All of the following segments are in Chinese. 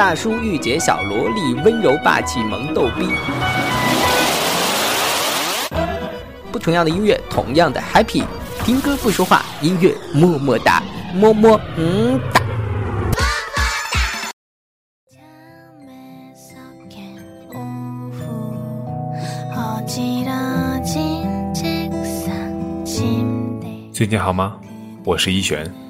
大叔御姐小萝莉，温柔霸气萌逗逼。不同样的音乐，同样的 happy。听歌不说话，音乐么么哒，么么嗯哒。最近好吗？我是一璇。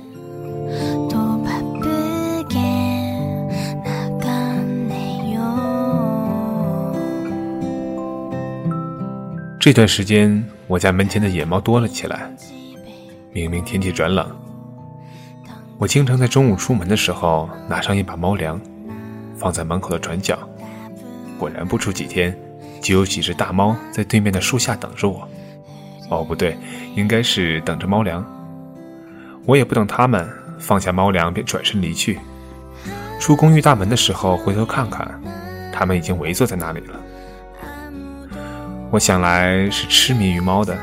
这段时间，我家门前的野猫多了起来。明明天气转冷，我经常在中午出门的时候拿上一把猫粮，放在门口的转角。果然不出几天，就有几只大猫在对面的树下等着我。哦，不对，应该是等着猫粮。我也不等它们，放下猫粮便转身离去。出公寓大门的时候，回头看看，它们已经围坐在那里了。我想来是痴迷于猫的。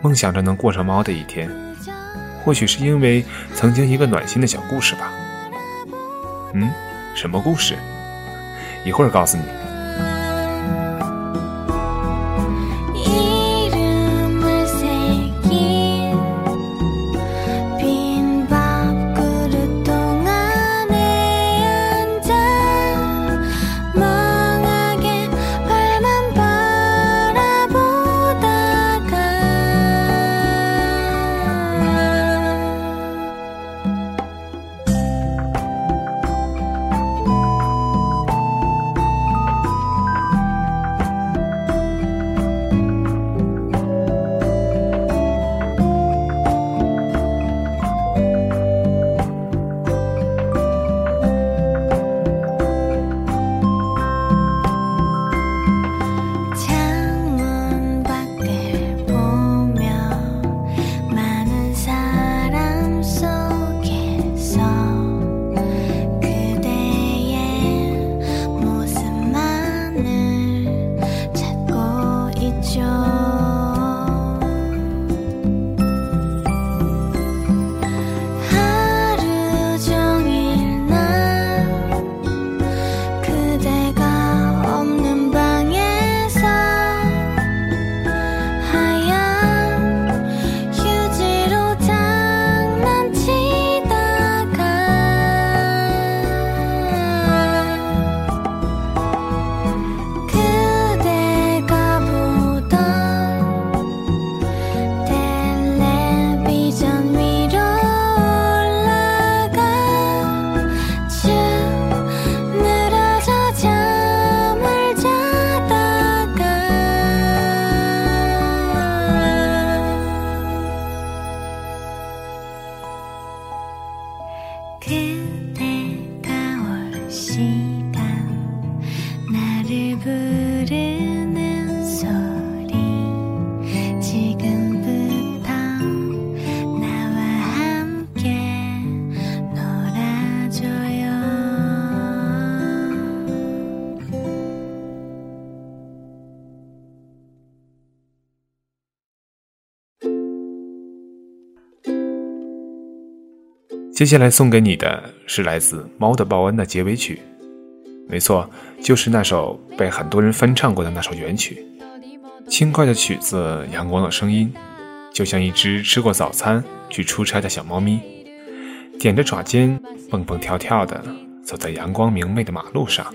梦想着能过上猫的一天，或许是因为曾经一个暖心的小故事吧。嗯，什么故事？一会儿告诉你。接下来送给你的是来自《猫的报恩》的结尾曲，没错，就是那首被很多人翻唱过的那首原曲。轻快的曲子，阳光的声音，就像一只吃过早餐去出差的小猫咪，踮着爪尖，蹦蹦跳跳的走在阳光明媚的马路上。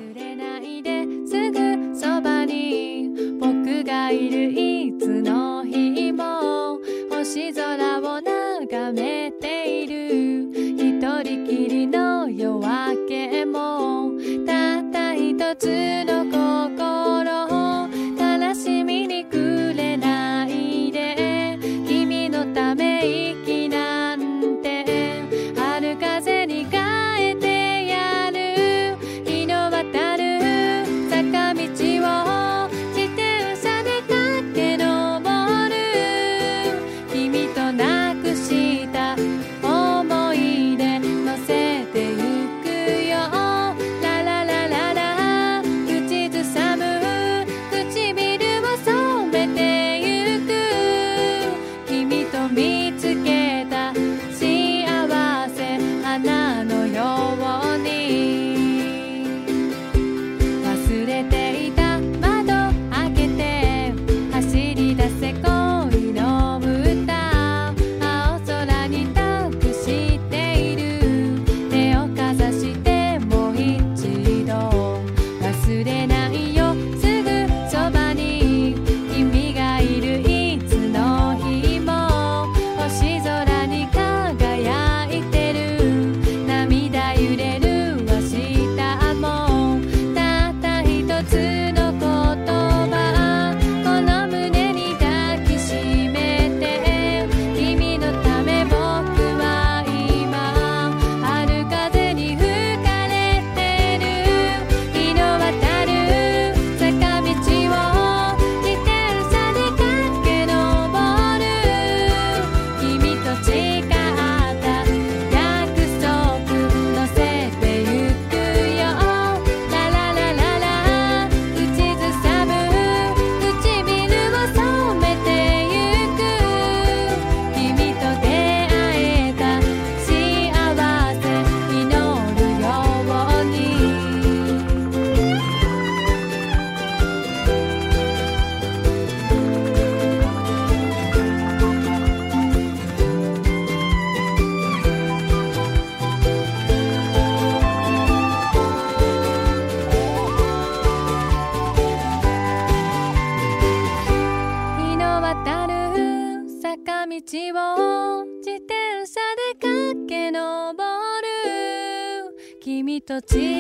一つ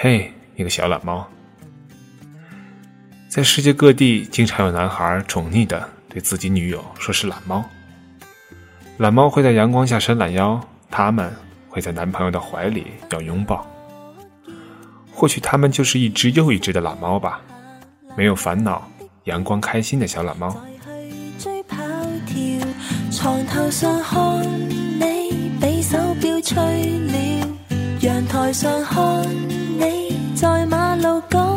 嘿，你个小懒猫！在世界各地，经常有男孩宠溺的对自己女友说是懒猫。懒猫会在阳光下伸懒腰，他们会在男朋友的怀里要拥抱。或许他们就是一只又一只的懒猫吧，没有烦恼，阳光开心的小懒猫。床头上看你比手表吹了，阳台上看马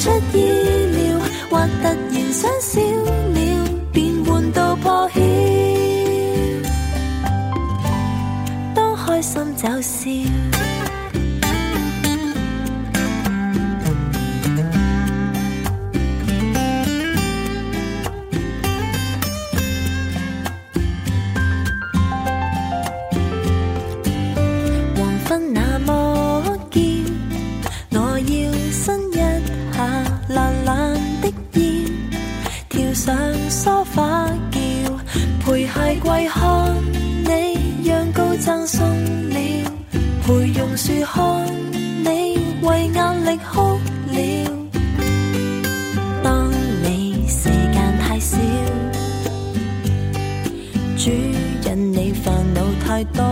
出意料，或突然想笑了，便换到破晓。当开心就笑。榕樹看你为压力哭了。当你时间太少，主引你烦恼太多。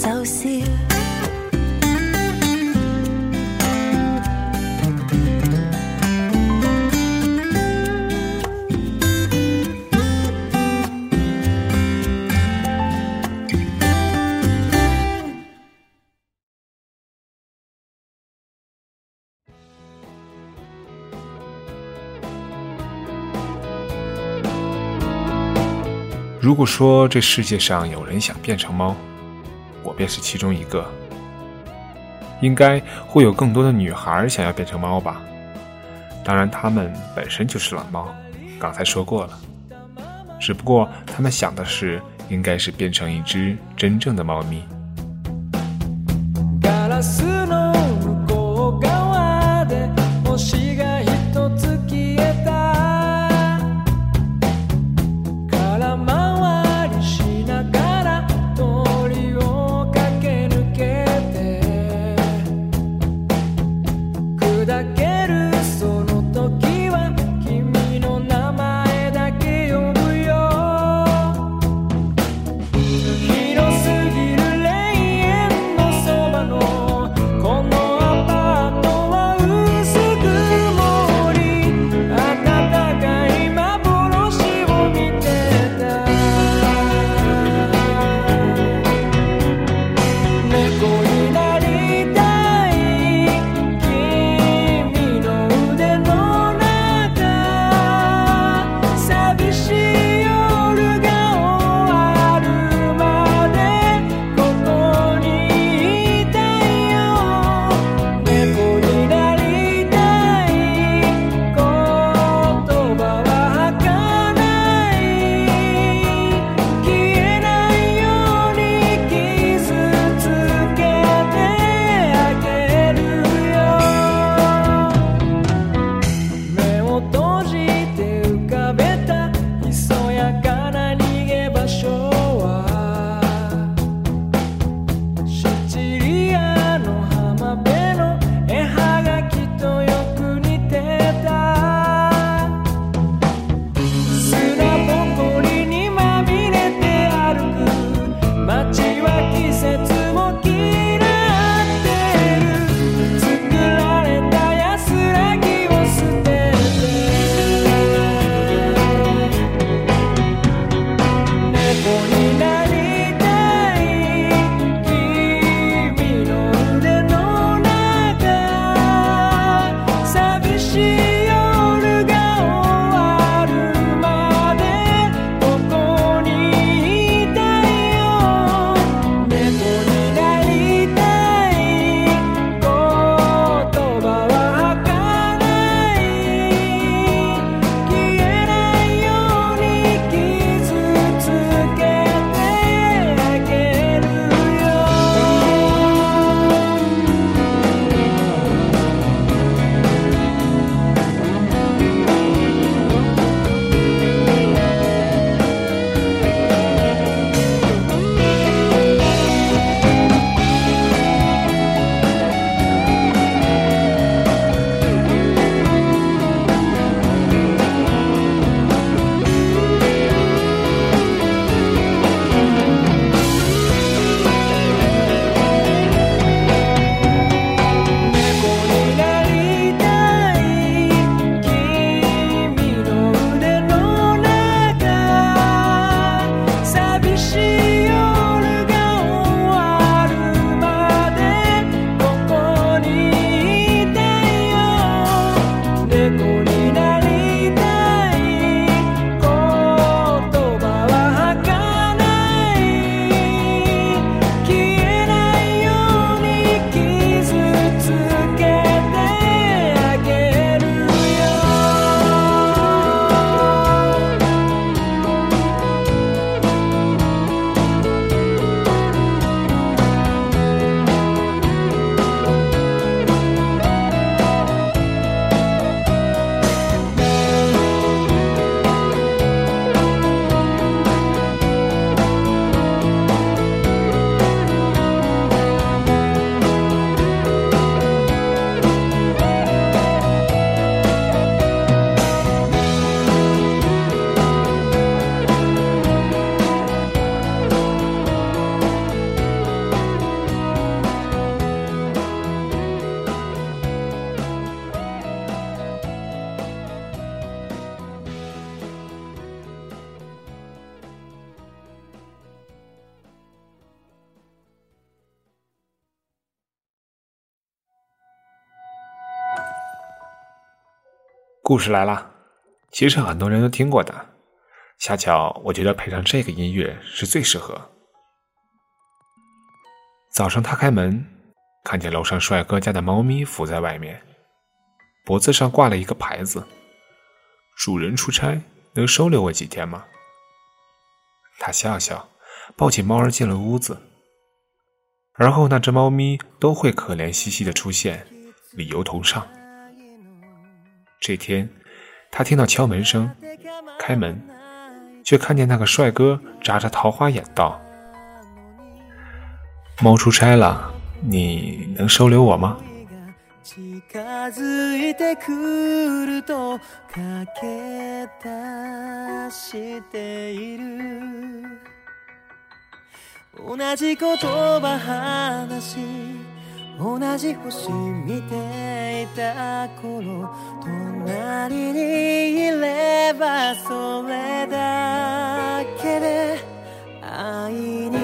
就笑。如果说这世界上有人想变成猫，便是其中一个。应该会有更多的女孩想要变成猫吧？当然，她们本身就是懒猫，刚才说过了。只不过她们想的是，应该是变成一只真正的猫咪。故事来了，其实很多人都听过的，恰巧我觉得配上这个音乐是最适合。早上他开门，看见楼上帅哥家的猫咪伏在外面，脖子上挂了一个牌子：“主人出差，能收留我几天吗？”他笑笑，抱起猫儿进了屋子。而后那只猫咪都会可怜兮兮的出现，理由同上。这天，他听到敲门声，开门，却看见那个帅哥眨着桃花眼道：“猫出差了，你能收留我吗？”近づいてくると駆け出している同じ言葉話し 同じ星見ていた頃隣にいればそれだけで愛に